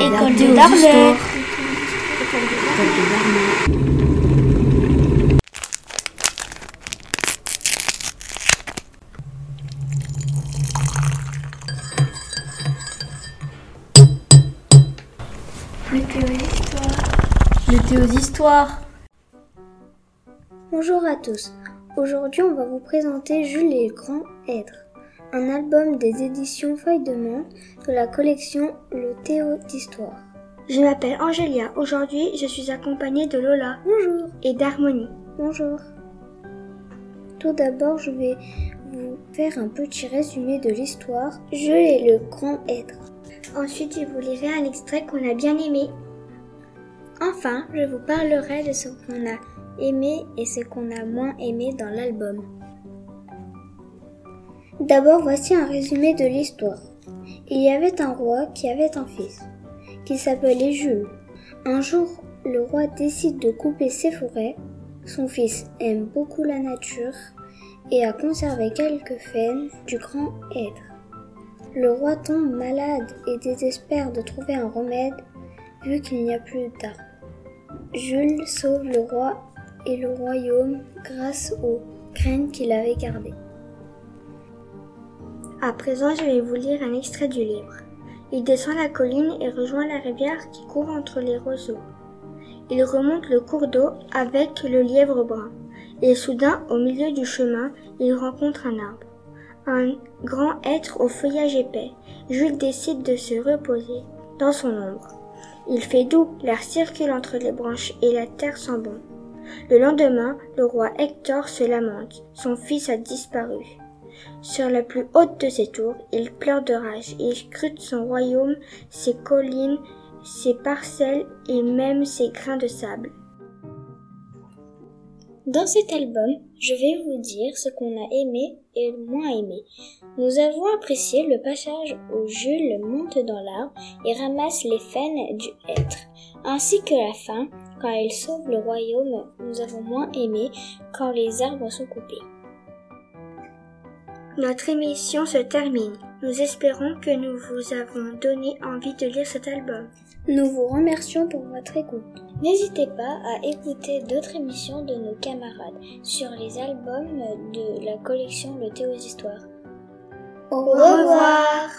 École de Darnay. Météo d'histoire. Bonjour à tous. Aujourd'hui, on va vous présenter Jules et le Grand Être, un album des éditions Feuilles de Menthe de la collection Le Théo d'Histoire. Je m'appelle Angélia. Aujourd'hui, je suis accompagnée de Lola. Bonjour. Et d'Harmonie. Bonjour. Tout d'abord, je vais vous faire un petit résumé de l'histoire Jules et le Grand Être. Ensuite, je vous lirai un extrait qu'on a bien aimé. Enfin, je vous parlerai de ce qu'on a aimé et ce qu'on a moins aimé dans l'album. D'abord, voici un résumé de l'histoire. Il y avait un roi qui avait un fils, qui s'appelait Jules. Un jour, le roi décide de couper ses forêts. Son fils aime beaucoup la nature et a conservé quelques faines du grand être. Le roi tombe malade et désespère de trouver un remède vu qu'il n'y a plus d'arbres. Jules sauve le roi et le royaume grâce aux graines qu'il avait gardées. À présent, je vais vous lire un extrait du livre. Il descend la colline et rejoint la rivière qui court entre les roseaux. Il remonte le cours d'eau avec le lièvre brun. Et soudain, au milieu du chemin, il rencontre un arbre. Un grand être au feuillage épais. Jules décide de se reposer dans son ombre. Il fait doux, l'air circule entre les branches et la terre sent bon. Le lendemain, le roi Hector se lamente. Son fils a disparu. Sur la plus haute de ses tours, il pleure de rage. Il scrute son royaume, ses collines, ses parcelles et même ses grains de sable. Dans cet album, je vais vous dire ce qu'on a aimé et moins aimé. Nous avons apprécié le passage où Jules monte dans l'arbre et ramasse les faines du être, ainsi que la fin, quand il sauve le royaume. Nous avons moins aimé quand les arbres sont coupés. Notre émission se termine. Nous espérons que nous vous avons donné envie de lire cet album. Nous vous remercions pour votre écoute. N'hésitez pas à écouter d'autres émissions de nos camarades sur les albums de la collection Le Théo Histoires. Au revoir.